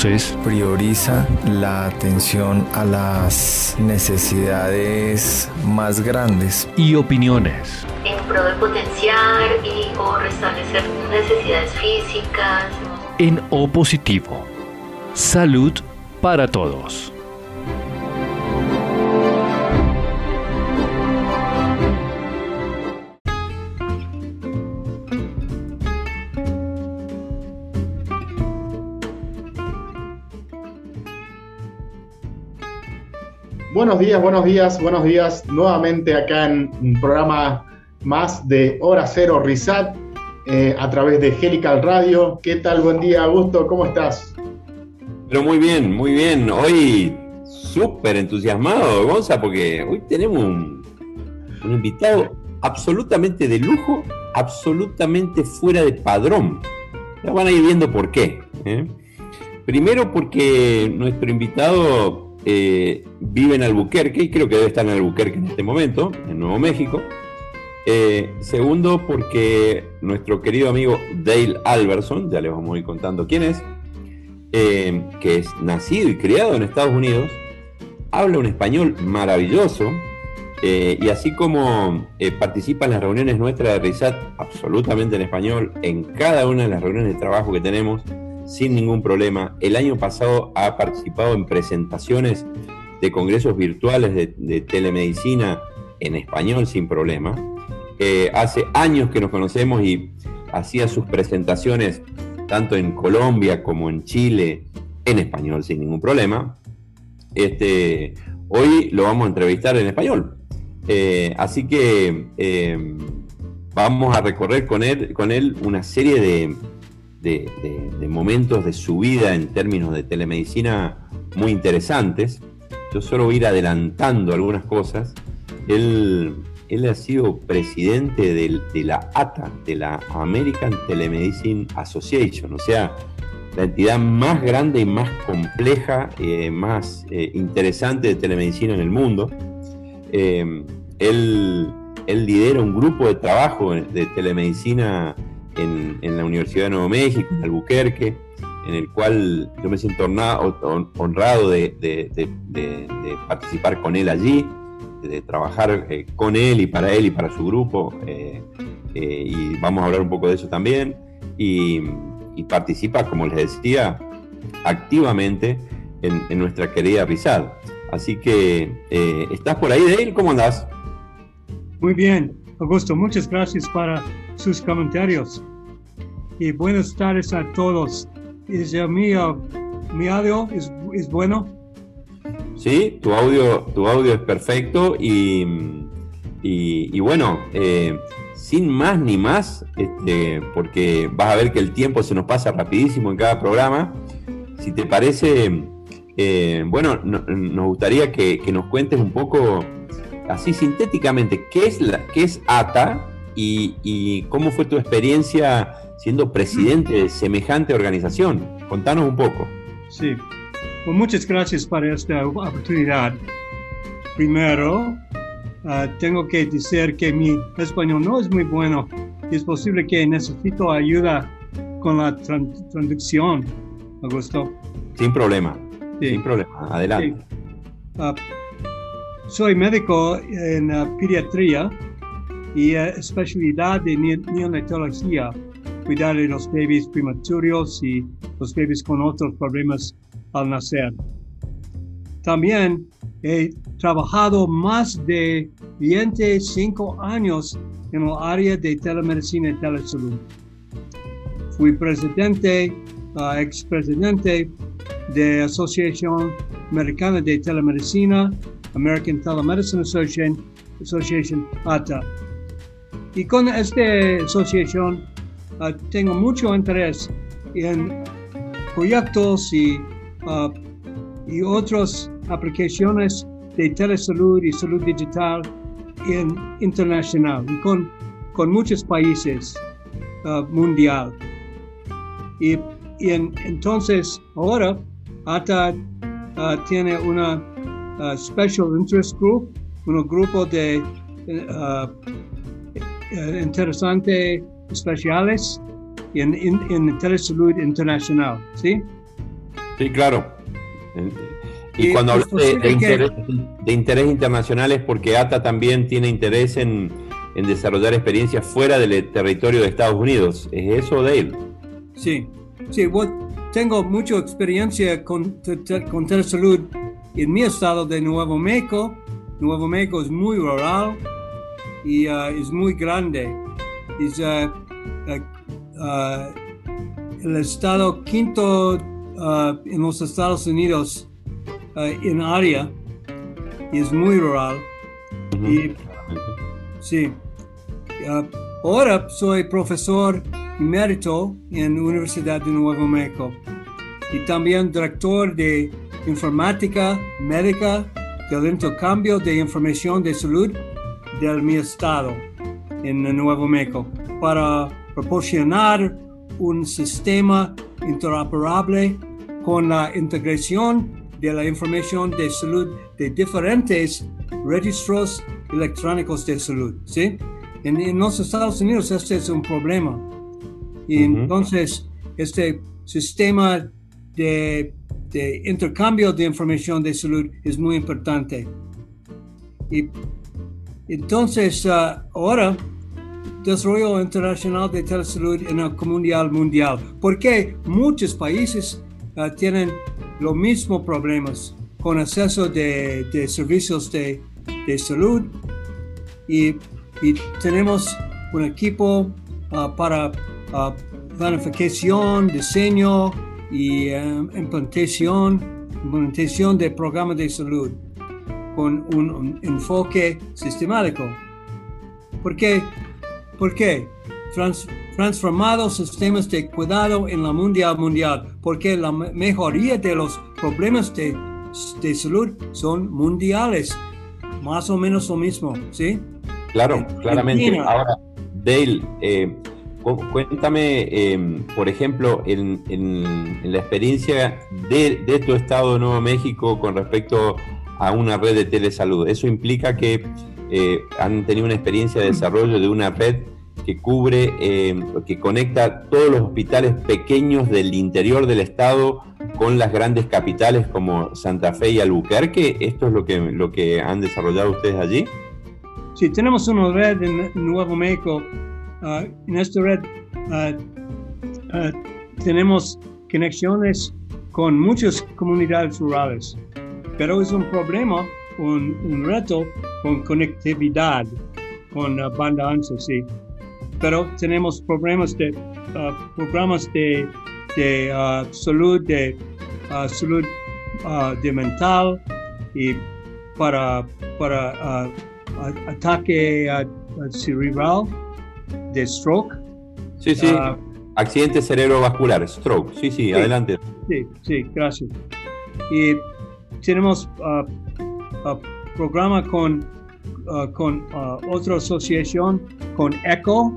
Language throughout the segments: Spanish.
Prioriza la atención a las necesidades más grandes. Y opiniones. En pro de potenciar y o restablecer necesidades físicas. En opositivo. Salud para todos. Buenos días, buenos días, buenos días. Nuevamente acá en un programa más de Hora Cero Risat eh, a través de Helical Radio. ¿Qué tal? Buen día, Augusto. ¿Cómo estás? Pero muy bien, muy bien. Hoy súper entusiasmado, Gonza, porque hoy tenemos un, invitado absolutamente de lujo, absolutamente fuera de padrón. Ya van a ir viendo por qué. ¿eh? Primero porque nuestro invitado eh, vive en Albuquerque, y creo que debe estar en Albuquerque en este momento, en Nuevo México. Eh, segundo, porque nuestro querido amigo Dale Alberson, ya les vamos a ir contando quién es, eh, que es nacido y criado en Estados Unidos, habla un español maravilloso, y así como participa en las reuniones nuestras de RISAT absolutamente en español, en cada una de las reuniones de trabajo que tenemos, sin ningún problema. El año pasado ha participado en presentaciones de congresos virtuales de, telemedicina en español sin problema. Eh, hace años que nos conocemos y hacía sus presentaciones tanto en Colombia como en Chile en español sin ningún problema. Este, hoy lo vamos a entrevistar en español. Eh, así que eh, vamos a recorrer con él, con él una serie de, de, momentos de su vida en términos de telemedicina muy interesantes. Yo solo voy a ir adelantando algunas cosas. Él, él ha sido presidente de, la ATA, de la American Telemedicine Association, o sea, la entidad más grande y más compleja, eh, más eh, interesante de telemedicina en el mundo. Eh, él, él lidera un grupo de trabajo de telemedicina en, la Universidad de Nuevo México, en Albuquerque, en el cual yo me siento honrado de, participar con él allí, de trabajar eh, con él y para él y para su grupo. Eh, eh, y vamos a hablar un poco de eso también. Y, participa, como les decía, activamente en, nuestra querida Rizad. Así que, ¿estás por ahí, Dale? ¿Cómo andás? Muy bien, Augusto, muchas gracias para sus comentarios y buenas tardes a todos. ¿Es mi, mi audio es, es, bueno? Sí, tu audio, tu audio es perfecto y, y, bueno, eh, sin más ni más, este, porque vas a ver que el tiempo se nos pasa rapidísimo en cada programa. Si te parece, eh, bueno, nos gustaría que, que, nos cuentes un poco, así sintéticamente, qué es, la, qué es ATA y, y cómo fue tu experiencia siendo presidente de semejante organización. Contanos un poco. Sí, pues muchas gracias por esta oportunidad. Primero, ah, tengo que decir que mi español no es muy bueno. Es posible que necesito ayuda con la traducción, Augusto. Sin problema, sin problema. Adelante. Ah, soy médico en pediatría y especialidad de neonatología cuidar de los bebés prematuros y los bebés con otros problemas al nacer. También he trabajado más de 25 años en el área de telemedicina y telesalud. Fui presidente, uh, expresidente de Asociación Americana de Telemedicina, American Telemedicine Association, Association ATA. Y con esta asociación Ah, tengo mucho interés en proyectos y, uh, y otras aplicaciones de telesalud y salud digital en internacional y con, con muchos países uh, mundial. Y, y en, entonces ahora ATA tiene una Special Interest Group, un grupo de interesante especiales en, en, en Telesalud Internacional, ¿sí? Sí, claro. Y, cuando hablas de, interés, de, interés, internacional es porque ATA también tiene interés en, en, desarrollar experiencias fuera del territorio de Estados Unidos. ¿Es eso, Dale? Sí, sí, tengo mucha experiencia con, con telesalud en mi estado de Nuevo México. Nuevo México es muy rural y uh, es muy grande. Es uh, uh, el estado quinto en los Estados Unidos en área y es muy rural. y, sí. ahora soy profesor emérito en la Universidad de Nuevo México y también director de informática médica del intercambio de información de salud del mi estado en Nuevo México para proporcionar un sistema interoperable con la integración de la información de salud de diferentes registros electrónicos de salud. ¿sí? En, los Estados Unidos este es un problema. Y entonces este sistema de, de, intercambio de información de salud es muy importante. Y entonces uh, ahora desarrollo internacional de telesalud en el comunidad mundial, porque muchos países uh, tienen los mismos problemas con acceso de, de servicios de, de salud y, tenemos un equipo uh, para planificación, diseño y um, implantación, implantación de programas de salud con un, enfoque sistemático. ¿Por qué? ¿Por qué? transformados sistemas de cuidado en la mundial mundial, porque la mejoría de los problemas de, de salud son mundiales, más o menos lo mismo, ¿sí? Claro, claramente. Ahora, Dale, eh, cuéntame, em, por ejemplo, en, la experiencia de, de, tu estado de Nuevo México con respecto a una red de telesalud. Eso implica que eh, han tenido una experiencia de desarrollo de una red que cubre, eh, que conecta todos los hospitales pequeños del interior del estado con las grandes capitales como Santa Fe y Albuquerque. ¿Esto es lo que, lo que han desarrollado ustedes allí? Sí, tenemos una red en Nuevo México. Ah, en esta red ah, ah, tenemos conexiones con muchas comunidades rurales pero es un problema, un, reto con conectividad, con uh, banda ancha, sí. Pero tenemos problemas de, uh, programas de, de uh, salud, de salud de mental y para, para ataque cerebral de stroke. Sí, sí. Accidente cerebrovascular, stroke. Sí, sí, adelante. Sí, sí, gracias. Y tenemos uh, programa con, uh, con otra asociación, con ECHO.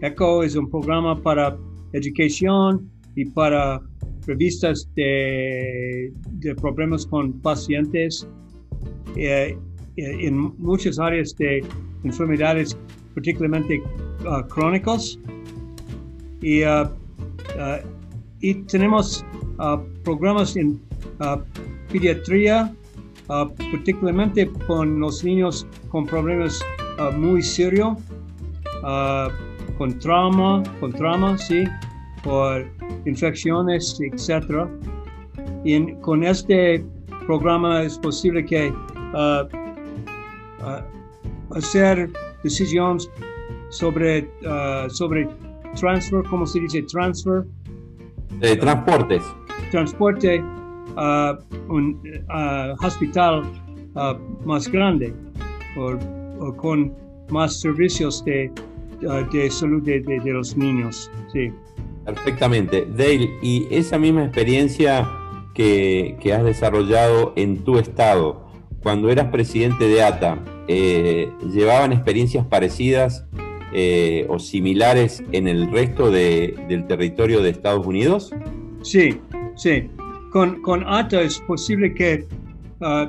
ECHO es un programa para educación y para revistas de, de problemas con pacientes eh, eh, en muchas áreas de enfermedades, particularmente crónicos. Y, y tenemos programas en pediatría, uh, particularmente con los niños con problemas uh, muy serios, uh, con trauma, con trauma, sí, por infecciones, etc. Y con este programa es posible que hacer decisiones sobre, sobre transfer, ¿cómo se dice? Transfer. De transportes. Transporte a un hospital más grande o, con más servicios de, de salud de, de, los niños. Sí. Perfectamente. Dale, y esa misma experiencia que, que, has desarrollado en tu estado, cuando eras presidente de ATA, eh, ¿llevaban experiencias parecidas eh, o similares en el resto de, del territorio de Estados Unidos? Sí, sí con, ATA es posible que uh,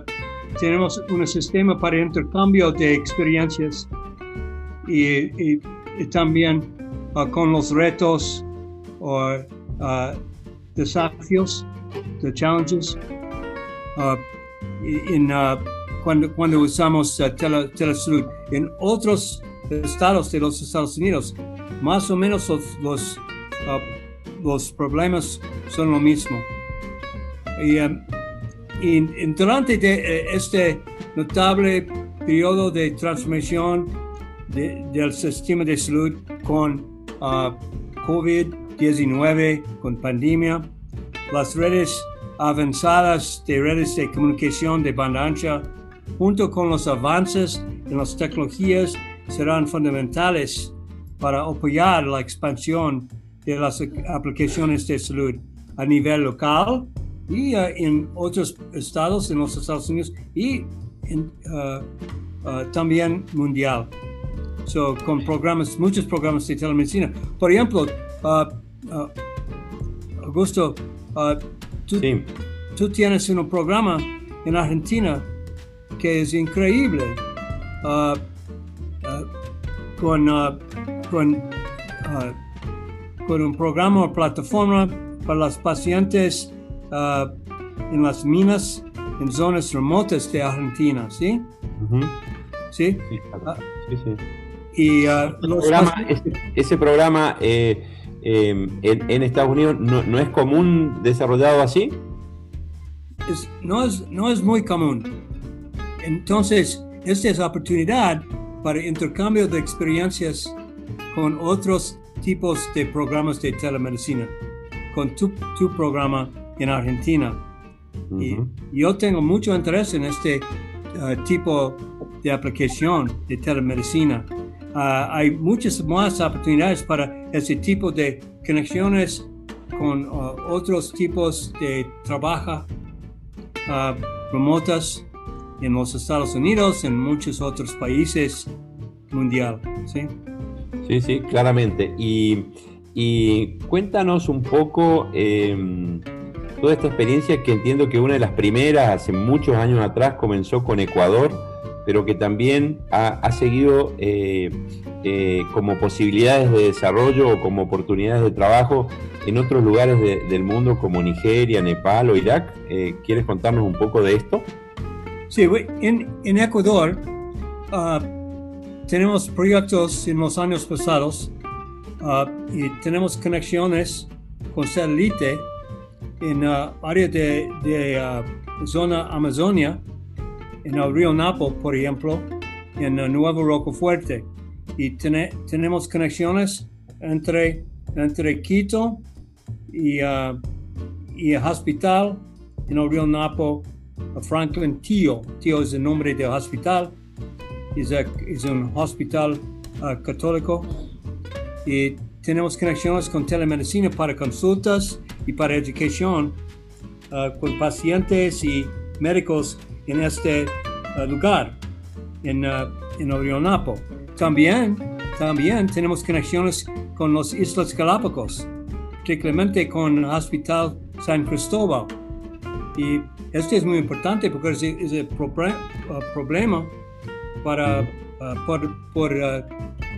tenemos un sistema para intercambio de experiencias y, también uh, con los retos o uh, desafíos the challenges. In, cuando, usamos tele, telesalud. En otros estados de los Estados Unidos, más o menos los problemas son lo mismo. Y, um, y, durante eh, este notable periodo de transformación de, del sistema de salud con uh, COVID-19, con pandemia, las redes avanzadas de redes de comunicación de banda ancha, junto con los avances en las tecnologías, serán fundamentales para apoyar la expansión de las aplicaciones de salud a nivel local y uh, en otros estados en los Estados Unidos y en, uh, uh, también mundial. So, con programas, muchos programas de telemedicina. Por ejemplo, Augusto, tú, Sí. tú tienes un programa en Argentina que es increíble con, uh, con, uh, con un programa o plataforma para los pacientes uh, en las minas en zonas remotas de Argentina, ¿sí? ¿Sí? Sí, claro. Ah. Sí, sí. Y uh, Ese los programa, paci- ese, ese programa, eh, eh, en, en Estados Unidos no, no es común desarrollado así. es- no, es, no es muy común. Entonces, esta es oportunidad para intercambio de experiencias con otros tipos de programas de telemedicina, con tu, tu programa en Argentina. Y yo tengo mucho interés en este uh, tipo de aplicación de telemedicina. Uh, hay muchas más oportunidades para este tipo de conexiones con uh, otros tipos de trabajo remotas en los Estados Unidos, en muchos otros países mundial. ¿sí? Sí, sí, claramente. Y, y cuéntanos un poco eh, toda esta experiencia que entiendo que una de las primeras, hace muchos años atrás, comenzó con Ecuador, pero que también ha, seguido eh, eh, como posibilidades de desarrollo o como oportunidades de trabajo en otros lugares de- del mundo como Nigeria, Nepal o Irak. Eh, ¿Quieres contarnos un poco de esto? Sí, en, en Ecuador ah, tenemos proyectos en los años pasados ah, y tenemos conexiones con satélite en la área de, de ah, zona Amazonia, en el río Napo, por ejemplo, en ah, Nuevo Rocofuerte. Y tene- tenemos conexiones entre, entre Quito y, ah, y el hospital en el río Napo Franklin Tío. Tío es el nombre del hospital. Es, a- es un hospital ah, católico. Y tenemos conexiones con telemedicina para consultas y para educación ah, con pacientes y médicos en este ah, lugar, en, ah, en Napo. También, también tenemos conexiones con las Islas Galápagos, particularmente con el Hospital San Cristóbal. Y esto es muy importante porque es, es el uh, problema para, uh, por, por uh,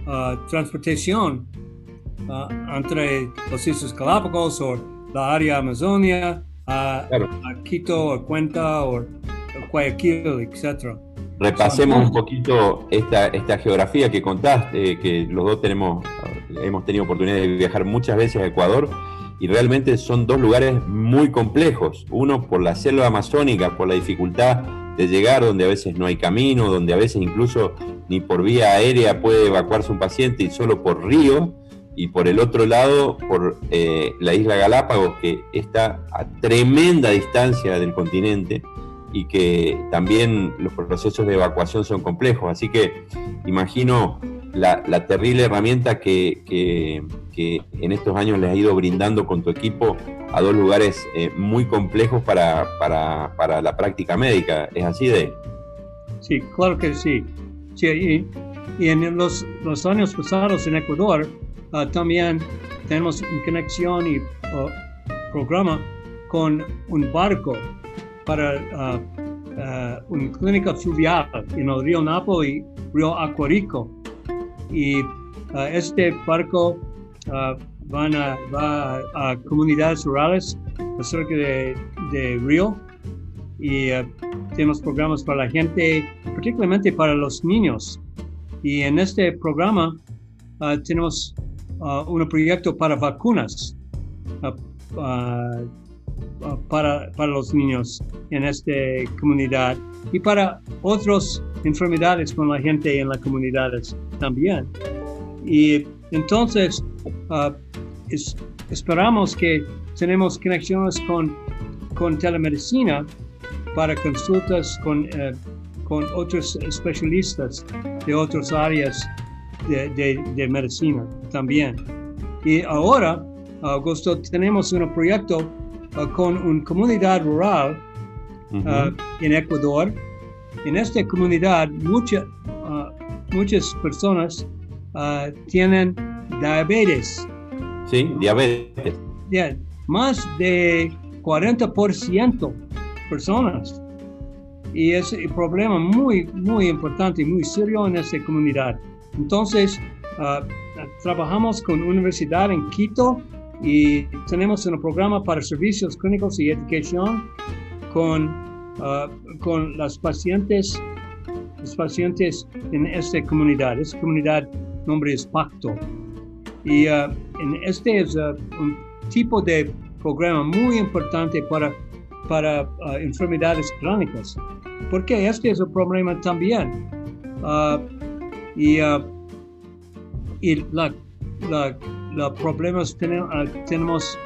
uh, transportación uh, entre los Islas Galápagos la área Amazonia, a, Claro. a Quito, a Cuenca o a Guayaquil, etc. Repasemos un poquito esta, esta geografía que contaste, que los dos tenemos, hemos tenido oportunidad de viajar muchas veces a Ecuador y realmente son dos lugares muy complejos. Uno por la selva amazónica, por la dificultad de llegar, donde a veces no hay camino, donde a veces incluso ni por vía aérea puede evacuarse un paciente y solo por río. Y por el otro lado, por eh, la isla Galápagos, que está a tremenda distancia del continente y que también los procesos de evacuación son complejos. Así que imagino la, terrible herramienta que, que- que en estos años les ha ido brindando con tu equipo a dos lugares eh, muy complejos para, para- para la práctica médica. ¿Es así de? Sí, claro que sí. Sí, y, y en los, los años pasados en Ecuador ah, también tenemos una conexión y ah, programa con un barco para ah, una clínica fluvial en el río Napo y río Acuarico. Y este barco van a, va a, comunidades rurales cerca de, de Río y uh, tenemos programas para la gente, particularmente para los niños. Y en este programa uh, tenemos un proyecto para vacunas para, para los niños en esta comunidad y para otras enfermedades con la gente en las comunidades también. Y entonces esperamos que tenemos conexiones con, con telemedicina para consultas con, eh, con otros especialistas de otras áreas de, de, medicina también. Y ahora, Augusto, tenemos un proyecto uh, con una comunidad rural uh, en Ecuador. En esta comunidad, mucha, uh, muchas personas tienen diabetes. Sí, diabetes. más de 40% personas. Y es un problema muy, muy importante y muy serio en esta comunidad. Entonces, ah, trabajamos con universidad en Quito y tenemos un programa para servicios clínicos y educación con, uh, con las pacientes, los pacientes en esta comunidad. Esta comunidad nombre es Pacto. Y en este es un tipo de programa muy importante para para enfermedades crónicas, porque este es un problema también. Uh, y, uh, y la, la, problemas tenemos, tenemos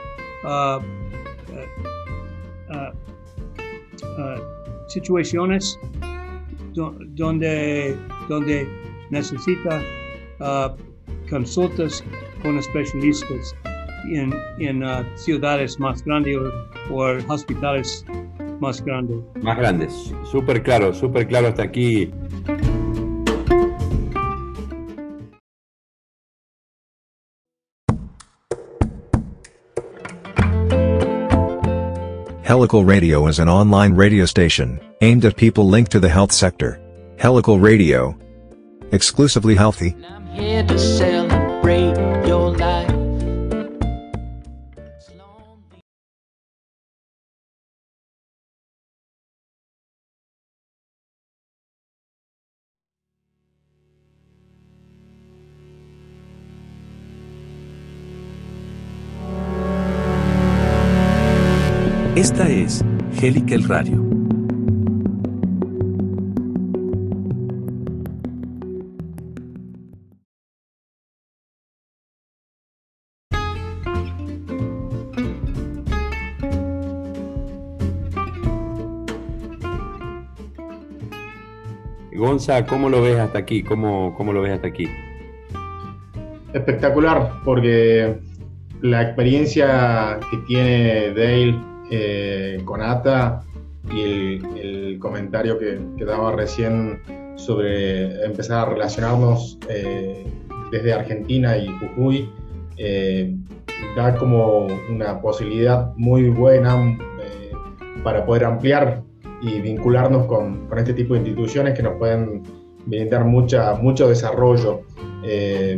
situaciones donde, donde necesita consultas con especialistas en, en ciudades más grandes o hospitales más grandes. Más grandes, súper claro, súper claro hasta aquí. Helical Radio is an online radio station aimed at people linked to the health sector. Helical Radio. Exclusively healthy. Esta es Helical Radio. Gonza, ¿cómo lo ves hasta aquí? ¿Cómo, ¿Cómo lo ves hasta aquí? Espectacular, porque la experiencia que tiene Dale eh, con ATA y el, comentario que, daba recién sobre empezar a relacionarnos eh, desde Argentina y Jujuy, eh, da como una posibilidad muy buena para poder ampliar y vincularnos con, con, este tipo de instituciones que nos pueden brindar mucha, mucho desarrollo,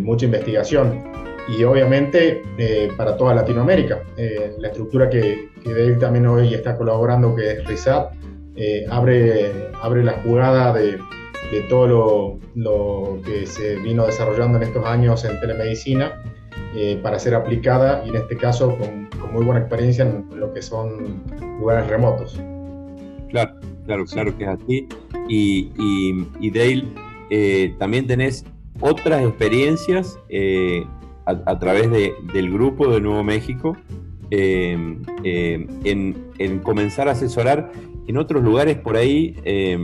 mucha investigación y obviamente eh, para toda Latinoamérica. Eh, la estructura que, que Dave también hoy está colaborando, que es RISAT, eh, abre, abre la jugada de, de todo lo, lo, que se vino desarrollando en estos años en telemedicina para ser aplicada y en este caso con, con, muy buena experiencia en lo que son lugares remotos. Claro, claro, claro que es así. Y, y, Dale, también tenés otras experiencias a, través de, del grupo de Nuevo México eh, eh, en, comenzar a asesorar en otros lugares por ahí eh,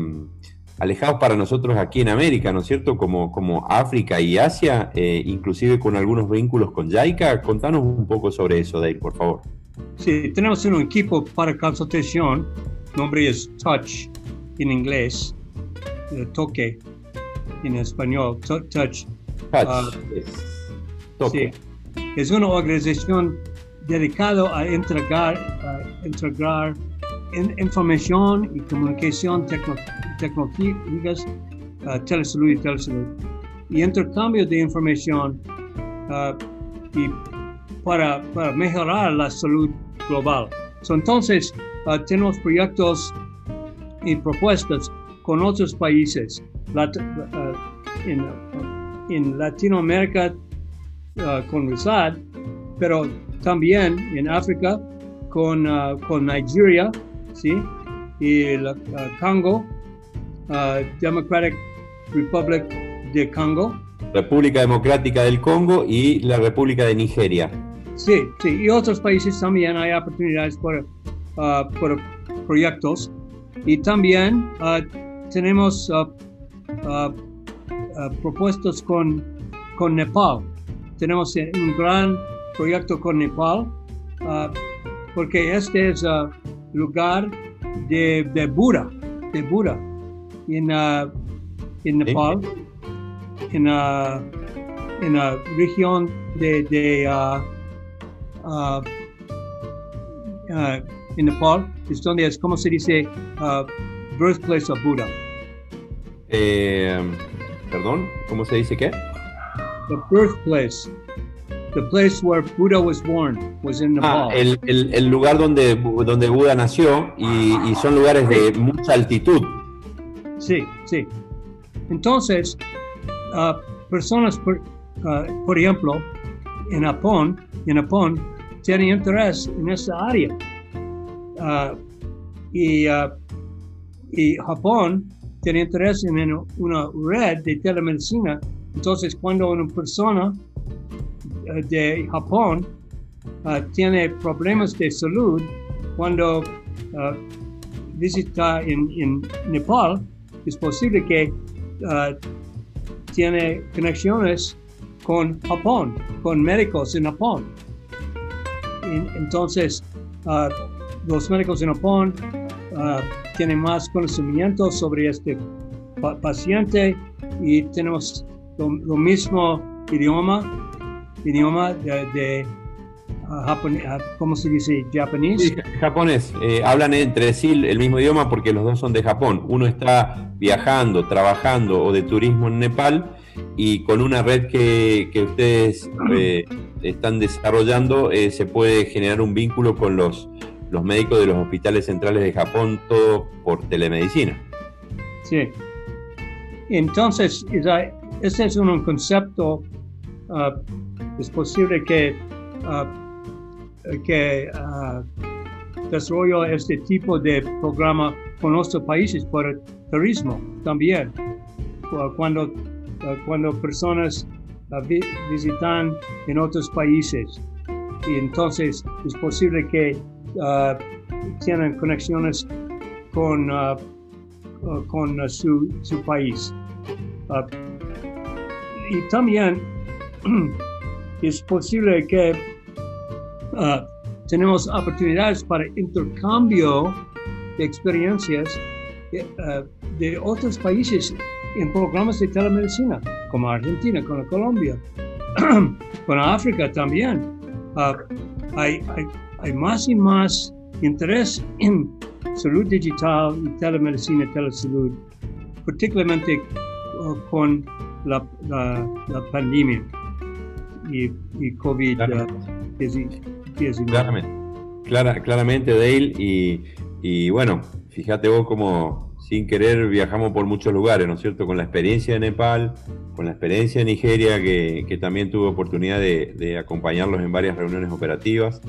alejados para nosotros aquí en América, ¿no es cierto? Como, como África y Asia, inclusive con algunos vínculos con JICA. Contanos un poco sobre eso, Dale, por favor. Sí, tenemos un equipo para consultación, nombre es Touch en inglés, toque en español, Touch. Touch. Ah, Sí. Es una organización dedicada a entregar, entregar información y comunicación tecnológicas, uh, telesalud y telesalud. Y intercambio de información uh, y para, para mejorar la salud global. So, entonces, uh, tenemos proyectos y propuestas con otros países. Lat- uh, en, en Latinoamérica uh, con RISAD, pero también en África con, uh, con Nigeria, ¿sí? y el uh, Congo, uh, Democratic Republic de Congo. República Democrática del Congo y la República de Nigeria. Sí, sí, y otros países también hay oportunidades por, por proyectos. Y también tenemos propuestos con, con Nepal. Tenemos un gran proyecto con Nepal, uh, porque este es uh, lugar de, de Buda, de Buda, en, uh, en Nepal, en, en la región de, de en Nepal, es donde es, ¿cómo se dice? Birthplace of Buddha. Eh, Perdón, ¿cómo se dice qué? The birthplace, the place where Buddha was born, was in Ah, Nepal. el, el- el lugar donde, donde Buda nació y, y son lugares de mucha altitud. Sí, sí. Entonces, ah, personas, por, ah, por ejemplo, en Japón, en Japón, tienen interés en esa área. Ah, y, ah, y Japón tiene interés en una red de telemedicina. Entonces, cuando una persona de Japón ah, tiene problemas de salud, cuando ah, visita en, Nepal, es posible que tiene conexiones con Japón, con médicos en Japón. En- entonces, los médicos en Japón tienen más conocimiento sobre este pa- paciente y tenemos lo, lo mismo idioma, idioma de, de ah, japon- ah, ¿cómo se dice? Japonés. Sí, japonés. Eh, hablan entre sí el mismo idioma porque los dos son de Japón. Uno está viajando, trabajando o de turismo en Nepal y con una red que, que ustedes eh, están desarrollando eh, se puede generar un vínculo con los, los médicos de los hospitales centrales de Japón, todo por telemedicina. Sí. Entonces, ese es un concepto, ah, es posible que, ah, que ah, desarrolle este tipo de programa con otros países por turismo también. Cu- Cuando, ah, cuando personas ah, vi- visitan en otros países. Y entonces es posible que ah, tienen conexiones con ah, uh, con uh, su, su país. Uh, y también es posible que uh, tenemos oportunidades para intercambio de experiencias de, uh, de otros países en programas de telemedicina, como Argentina, como Colombia, con África también. Uh, hay, hay, hay más y más interés en salud digital y telemedicina, telesalud, particularmente con la, la, la pandemia y, y COVID-19. Claramente, Clara- claramente Dale, y, y bueno, fíjate vos como sin querer viajamos por muchos lugares, ¿no es cierto? Con la experiencia de Nepal, con la experiencia de Nigeria, que, que también tuve oportunidad de, de acompañarlos en varias reuniones operativas,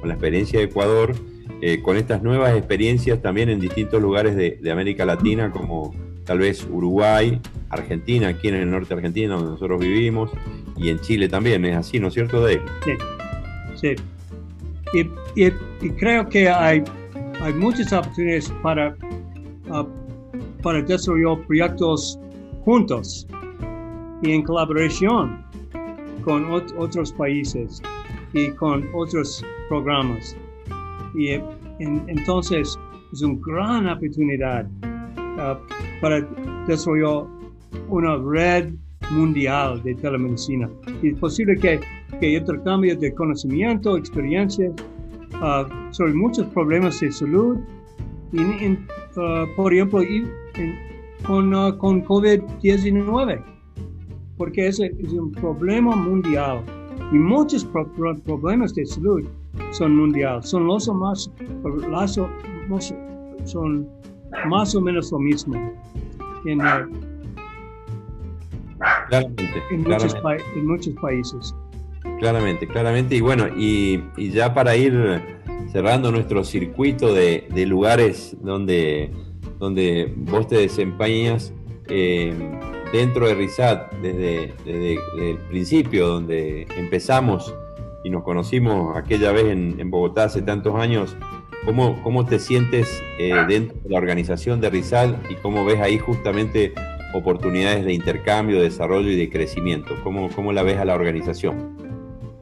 con la experiencia de Ecuador, eh, con estas nuevas experiencias también en distintos lugares de, de América Latina, como tal vez Uruguay, Argentina, aquí en el norte Argentina, donde nosotros vivimos, y en Chile también, es así, ¿no es cierto, Dale? Sí. Y, y- creo que hay, hay muchas oportunidades para, ah, para desarrollar proyectos juntos y en colaboración con ot- otros países y con otros programas. Y en- entonces es una gran oportunidad ah, para desarrollar una red mundial de telemedicina. Es posible que, que intercambio de conocimiento, experiencias. Ah, sobre muchos problemas de salud, y ah, por ejemplo, con, ah, con COVID-19, porque ese es un problema mundial. Y muchos pro- pro- problemas de salud son mundiales, son los más, más- son más o menos lo mismo en, eh, Claramente, en, muchos, claramente. pa- en muchos países. Claramente, claramente. Y bueno, y, y ya para ir cerrando nuestro circuito de, de lugares donde, donde vos te desempeñas eh, dentro de RISAT, desde, desde el principio, donde empezamos y nos conocimos aquella vez en, en Bogotá hace tantos años, ¿cómo, cómo te sientes eh, dentro de la organización de RISAT y cómo ves ahí justamente oportunidades de intercambio, de desarrollo y de crecimiento? ¿Cómo, cómo la ves a la organización?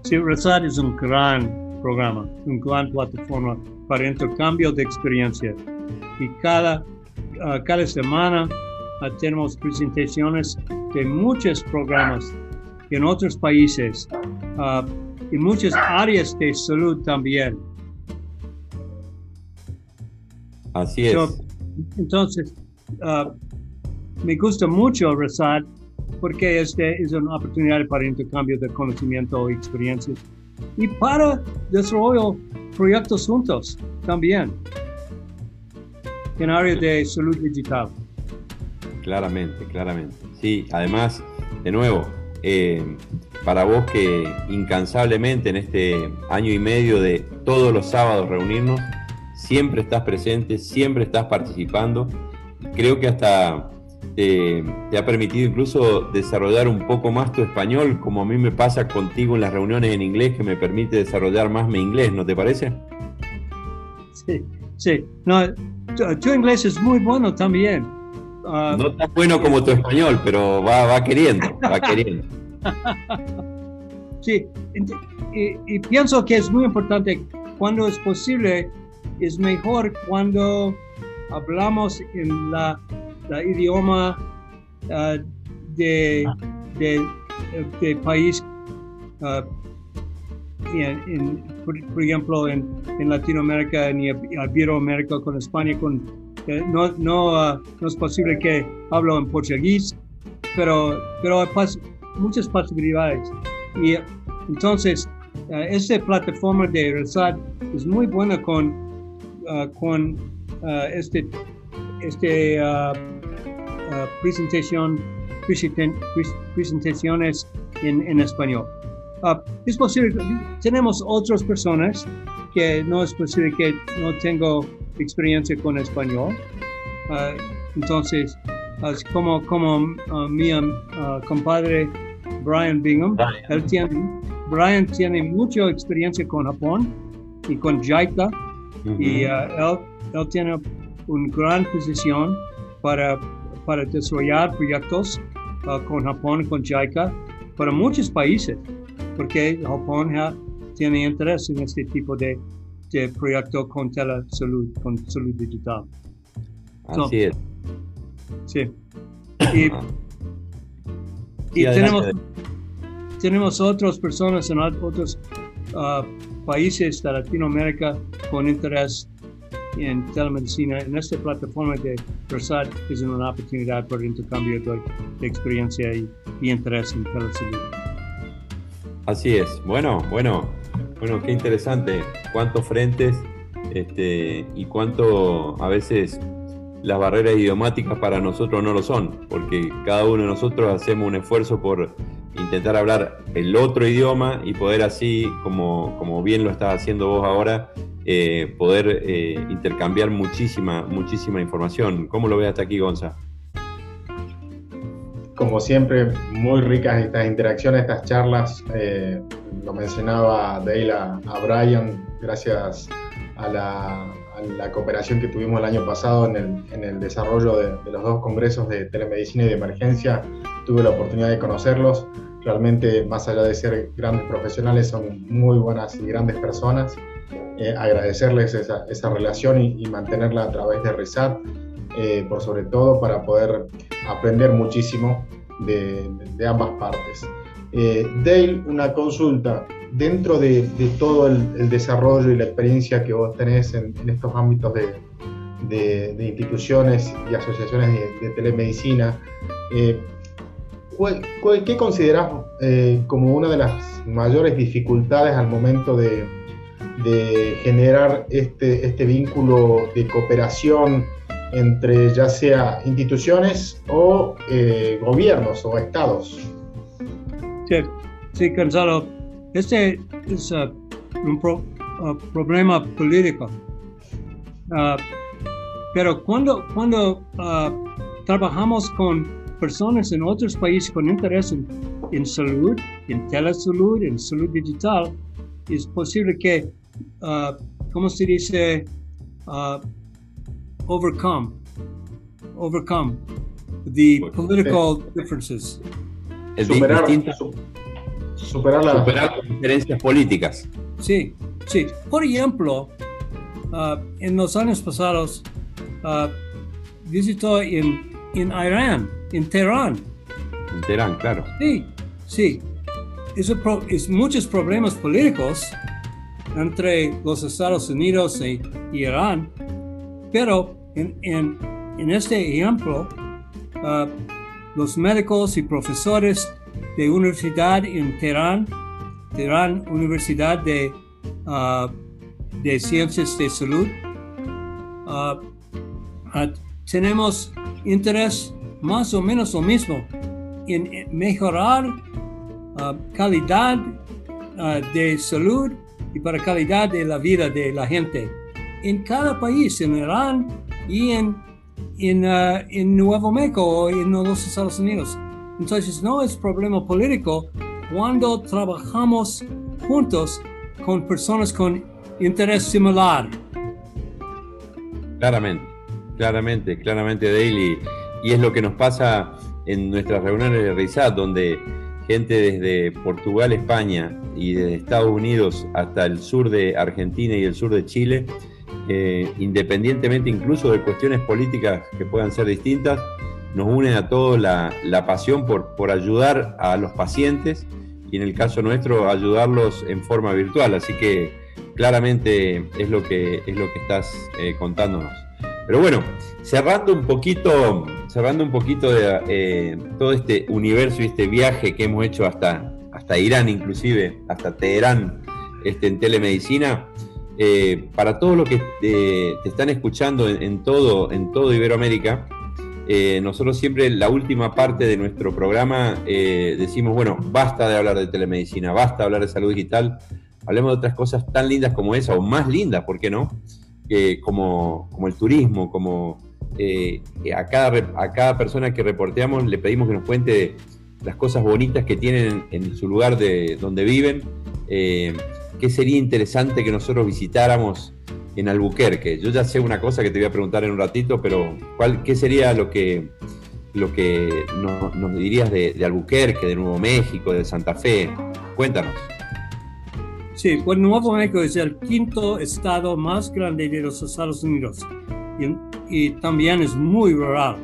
Sí, RESAD es un gran programa, una gran plataforma para intercambio de experiencia. Y cada, ah, cada semana ah, tenemos presentaciones de muchos programas en otros países ah, y muchas áreas de salud también. Así es. So, entonces, ah, me gusta mucho RESAD porque este es una oportunidad para intercambio de conocimiento y experiencias y para desarrollo proyectos juntos también en área de salud digital. Claramente, claramente. Sí, además, de nuevo, eh, para vos que incansablemente en este año y medio de todos los sábados reunirnos, siempre estás presente, siempre estás participando. Creo que hasta te, te ha permitido incluso desarrollar un poco más tu español, como a mí me pasa contigo en las reuniones en inglés, que me permite desarrollar más mi inglés, ¿no te parece? Sí, sí. No, tu, tu inglés es muy bueno también. Ah, No tan bueno como tu español, pero va, va queriendo, va queriendo. Sí, y pienso que es muy importante cuando es posible, es mejor cuando hablamos en la, la idioma ah, de, de, país, ah, en- por, ejemplo, en, en Latinoamérica, en Iberoamérica, con España, con, eh, no, no, ah, no es posible que hablo en portugués, pero, pero hay muchas posibilidades. Y entonces, eh, esta plataforma de RESAD es muy buena con, ah, con ah, este, este ah, presentación, presentaciones en, en español. Es posible, tenemos otras personas que no es posible que no tengo experiencia con español. Entonces, es como, como mi compadre Brian Bingham, Brian. él tiene, Brian tiene mucha experiencia con Japón y con JICA y ah, él, él tiene una gran posición para, para desarrollar proyectos ah, con Japón, con JICA, para muchos países, porque Japón ya tiene interés en este tipo de, de proyecto con telesalud, con salud digital. Así es. Sí. Y, y tenemos, tenemos otras personas en ot- otros ah, países de Latinoamérica con interés en telemedicina. En esta plataforma de Versat es una oportunidad para intercambio de, de experiencia y, y interés en telesalud. Así es. Bueno, bueno, bueno, qué interesante. Cuántos frentes este, y cuánto a veces las barreras idiomáticas para nosotros no lo son, porque cada uno de nosotros hacemos un esfuerzo por intentar hablar el otro idioma y poder así, como, como bien lo estás haciendo vos ahora, eh, poder eh, intercambiar muchísima, muchísima información. ¿Cómo lo ves hasta aquí, Gonza? Como siempre, muy ricas estas interacciones, estas charlas. eh, lo mencionaba Dale a, Brian, gracias a la, cooperación que tuvimos el año pasado en el, en el desarrollo de, de los dos congresos de telemedicina y de emergencia. Tuve la oportunidad de conocerlos. Realmente, más allá de ser grandes profesionales, son muy buenas y grandes personas. Eh, agradecerles esa, esa relación y, y mantenerla a través de RISAT, eh, por sobre todo para poder aprender muchísimo de, de ambas partes. Eh, Dale, una consulta. Dentro de, de todo el, el, desarrollo y la experiencia que vos tenés en, en estos ámbitos de, de, de, instituciones y asociaciones de, telemedicina, eh, ¿cuál- ¿qué consideras eh, como una de las mayores dificultades al momento de, de generar este, este vínculo de cooperación entre ya sea instituciones o eh, gobiernos o estados? Sí, sí, Gonzalo, este es uh, un pro- uh, problema político. Uh, pero cuando, cuando uh, trabajamos con personas en otros países con interés en, en salud, en telesalud, en salud digital, es posible que, uh, ¿cómo se dice? Uh, overcome, overcome the political differences. Es di- Superar, distintas- su- superar la... superar las diferencias políticas. Sí, sí. Por ejemplo, ah, en los años pasados visitó en, en Irán, en Teherán. En Teherán, claro. Sí, sí. Es, un pro- es muchos problemas políticos entre los Estados Unidos y Irán, pero en, en- en este ejemplo, ah, los médicos y profesores de universidad en Teherán, Teherán Universidad de, ah, de Ciencias de Salud, ah, tenemos interés más o menos lo mismo en mejorar ah, calidad ah, de salud y para calidad de la vida de la gente en cada país, en Irán y en, en, ah, en Nuevo México o en los Estados Unidos. Entonces no es problema político cuando trabajamos juntos con personas con interés similar. Claramente, claramente, claramente, Daily. Y es lo que nos pasa en nuestras reuniones de RISAT, donde gente desde Portugal, España y desde Estados Unidos hasta el sur de Argentina y el sur de Chile, eh, independientemente incluso de cuestiones políticas que puedan ser distintas, nos unen a todos la, la pasión por, por ayudar a los pacientes y en el caso nuestro ayudarlos en forma virtual. Así que claramente es lo que, es lo que estás eh, contándonos. Pero bueno, cerrando un poquito, cerrando un poquito de eh, todo este universo y este viaje que hemos hecho hasta, hasta Irán, inclusive, hasta Teherán, este, en telemedicina, eh, para todos los que te, te están escuchando en, en todo, en todo Iberoamérica, eh, nosotros siempre la última parte de nuestro programa eh, decimos, bueno, basta de hablar de telemedicina, basta de hablar de salud digital, hablemos de otras cosas tan lindas como esa, o más lindas, ¿por qué no? Eh, como, como el turismo, como eh, a, cada, a cada persona que reporteamos le pedimos que nos cuente las cosas bonitas que tienen en, su lugar de donde viven, eh, qué sería interesante que nosotros visitáramos en Albuquerque. Yo ya sé una cosa que te voy a preguntar en un ratito, pero ¿cuál, ¿qué sería lo que, lo que no- nos dirías de, de Albuquerque, de Nuevo México, de Santa Fe? Cuéntanos. Sí, pues Nuevo México es el quinto estado más grande de los Estados Unidos y, y también es muy rural.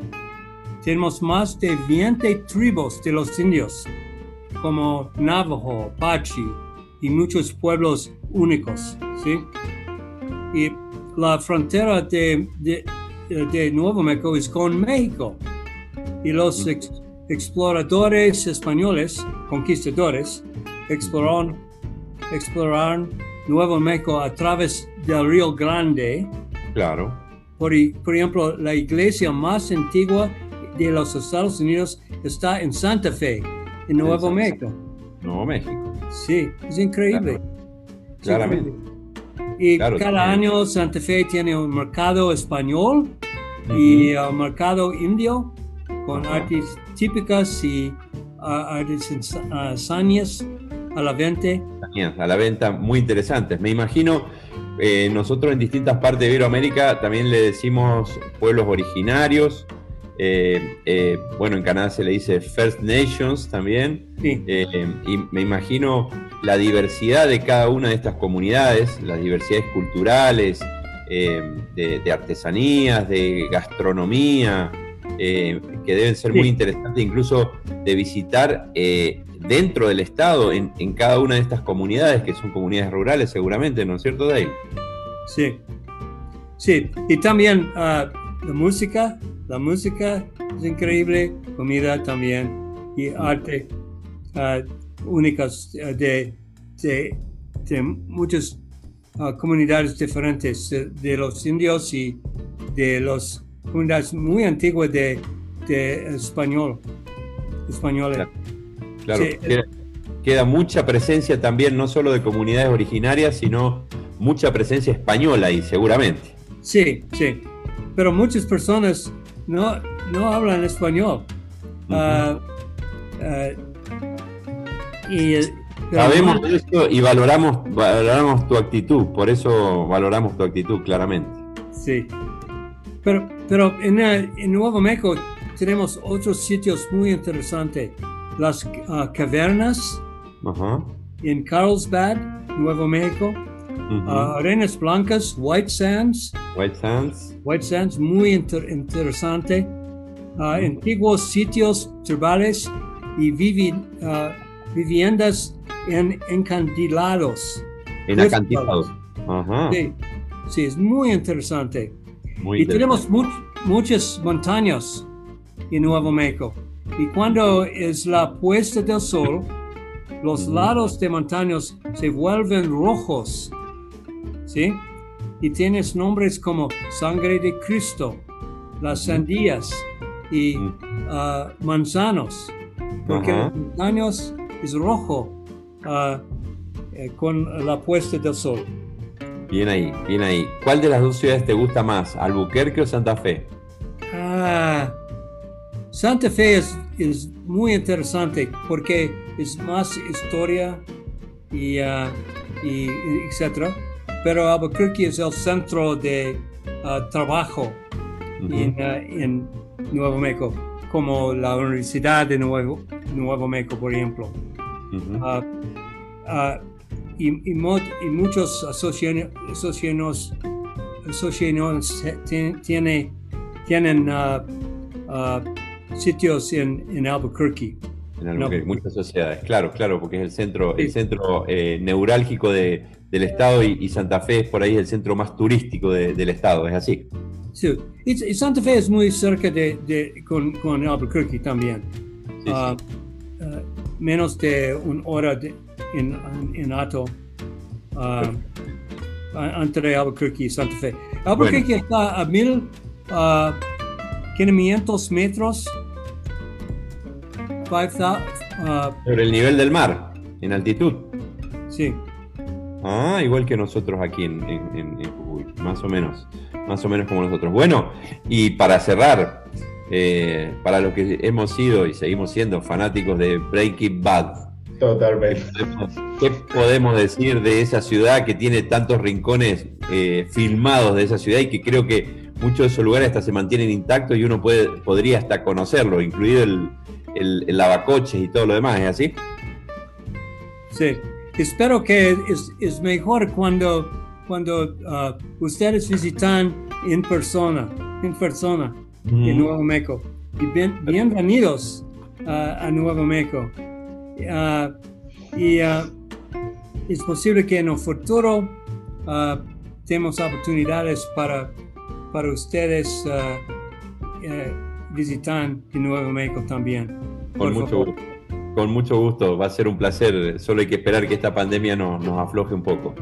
Tenemos más de 20 tribus de los indios, como Navajo, Apache y muchos pueblos únicos, ¿sí? Y la frontera de, de, de Nuevo México es con México. Y los ex- exploradores españoles, conquistadores, exploraron explorar Nuevo México a través del Río Grande. Claro. Por, por ejemplo, la iglesia más antigua de los Estados Unidos está en Santa Fe, en Nuevo. México. Nuevo México. Sí, es increíble. Es Claramente. increíble. Y Claro, cada año Santa Fe tiene un mercado español y un mercado indio con Ajá. artes típicas y ah, artesanías a la venta. A la venta muy interesantes. Me imagino, eh, nosotros en distintas partes de Iberoamérica también le decimos pueblos originarios. eh, eh, bueno, en Canadá se le dice First Nations también. Sí. Y me imagino la diversidad de cada una de estas comunidades, las diversidades culturales, de, de artesanías, de gastronomía, que deben ser Sí. muy interesantes incluso de visitar dentro del estado, en, en cada una de estas comunidades, que son comunidades rurales seguramente, ¿no es cierto, Dale? Sí, sí, y también ah, la música, la música es increíble, comida también. y arte ah, únicas ah, de, de, de muchas comunidades diferentes, de, de los indios y de las comunidades muy antiguas de, de español, españoles. Claro. Claro, Sí, queda, queda mucha presencia también, no solo de comunidades originarias, sino mucha presencia española ahí, seguramente. Sí, sí. Pero muchas personas no, no hablan español. Ah, ah, eh, Sabemos no- eso y valoramos, valoramos tu actitud, por eso valoramos tu actitud claramente. Sí. Pero, pero en, eh, en Nuevo México tenemos otros sitios muy interesantes. Las ah, cavernas Ajá. en Carlsbad, Nuevo México. Ah, arenas blancas, White Sands. White Sands. White Sands, muy inter- interesante. Ah, antiguos sitios tribales y vivi- viviendas en encandilados. En Cliff acantilado. Ajá. Sí, sí, es muy interesante. Muy y tenemos much- muchas montañas en Nuevo México. Y cuando es la puesta del sol, los lados de montañas se vuelven rojos. ¿Sí? Y tienes nombres como Sangre de Cristo, las sandías y ah, manzanos. Porque Ajá. los montañas es rojo ah, eh, con la puesta del sol. Bien ahí, bien ahí. ¿Cuál de las dos ciudades te gusta más, Albuquerque o Santa Fe? Ah, Santa Fe es, es muy interesante porque es más historia y, ah, y etcétera. Pero Albuquerque es el centro de ah, trabajo en, ah, en Nuevo México, como la Universidad de Nuevo, Nuevo México, por ejemplo. Ah, y, y muchos asociados tiene, tienen ah, sitios en, en Albuquerque. En Albuquerque, No. muchas sociedades, claro, claro, porque es el centro, el Sí. centro eh, neurálgico de- del estado y, y Santa Fe es por ahí el centro más turístico de- del estado, es así. Sí. Y, y Santa Fe es muy cerca de, de- con, con Albuquerque también. Sí, Ah, ah, menos de una hora de- en, en auto ah, a- entre Albuquerque y Santa Fe. Albuquerque está a mil ah, 500 metros. 5000, ah, Sobre el nivel del mar, en altitud. sí, Ah, igual que nosotros aquí en, en- en- en Jujuy, más o menos, más o menos como nosotros. Bueno, y para cerrar, eh, para los que hemos sido y seguimos siendo fanáticos de Breaking Bad, Totalmente. ¿qué podemos decir de esa ciudad que tiene tantos rincones eh, filmados de esa ciudad y que creo que muchos de esos lugares hasta se mantienen intactos y uno puede, podría hasta conocerlo, incluido el, el, el lavacoches y todo lo demás, ¿es así? sí. Espero que es, es mejor cuando, cuando ah, ustedes visitan en persona, en persona, en Nuevo México. Y bien- bienvenidos a Nuevo México. Ah, y ah, es posible que en el futuro tengamos oportunidades para, para ustedes eh, visitar en Nuevo México también. Con mucho gusto. Con mucho gusto, va a ser un placer. Solo hay que esperar que esta pandemia no- nos afloje un poco.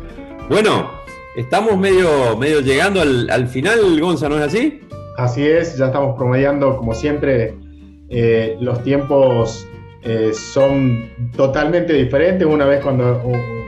Bueno, estamos medio, medio llegando al, al final, Gonza, ¿no es así? Así es, ya estamos promediando, como siempre, eh, los tiempos eh, son totalmente diferentes. Una vez cuando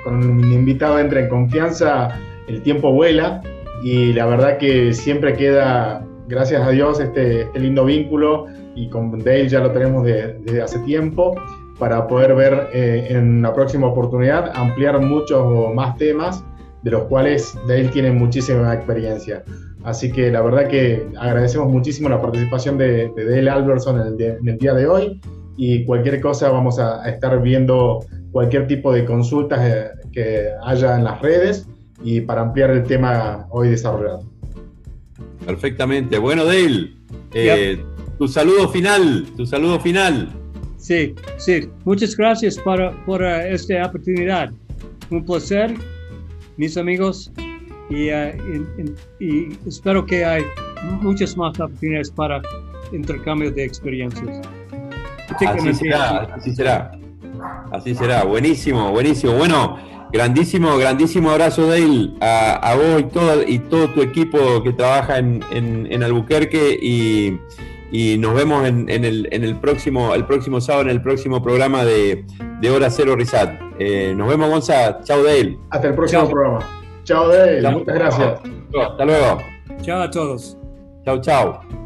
un invitado entra en confianza, el tiempo vuela y la verdad que siempre queda, gracias a Dios, este, este lindo vínculo y con Dale ya lo tenemos de- desde hace tiempo para poder ver eh, en la próxima oportunidad ampliar muchos más temas de los cuales Dale tiene muchísima experiencia. Así que la verdad que agradecemos muchísimo la participación de, de Dale Alberson en el, de- en el día de hoy y cualquier cosa vamos a, a estar viendo cualquier tipo de consultas eh, que haya en las redes y para ampliar el tema hoy desarrollado. Perfectamente. Bueno, Dale, eh, tu saludo final, tu saludo final. Sí, sí. Muchas gracias para, por eh, esta oportunidad. Un placer, mis amigos, y, eh, en- en- y espero que hay muchas más oportunidades para intercambio de experiencias. Así será, así será. Así será. Buenísimo, buenísimo. Bueno, grandísimo, grandísimo abrazo, Dale, a, a vos y todo, y todo tu equipo que trabaja en, en, en Albuquerque y, y nos vemos en, en, el, en el, próximo, el próximo sábado, en el próximo programa de, de Hora Cero Risat. Eh, nos vemos, Gonza. Chao, Dale. Hasta el próximo programa. Chao, Dale. Chao. Muchas gracias. Hasta luego. Chao a todos. Chao, chao.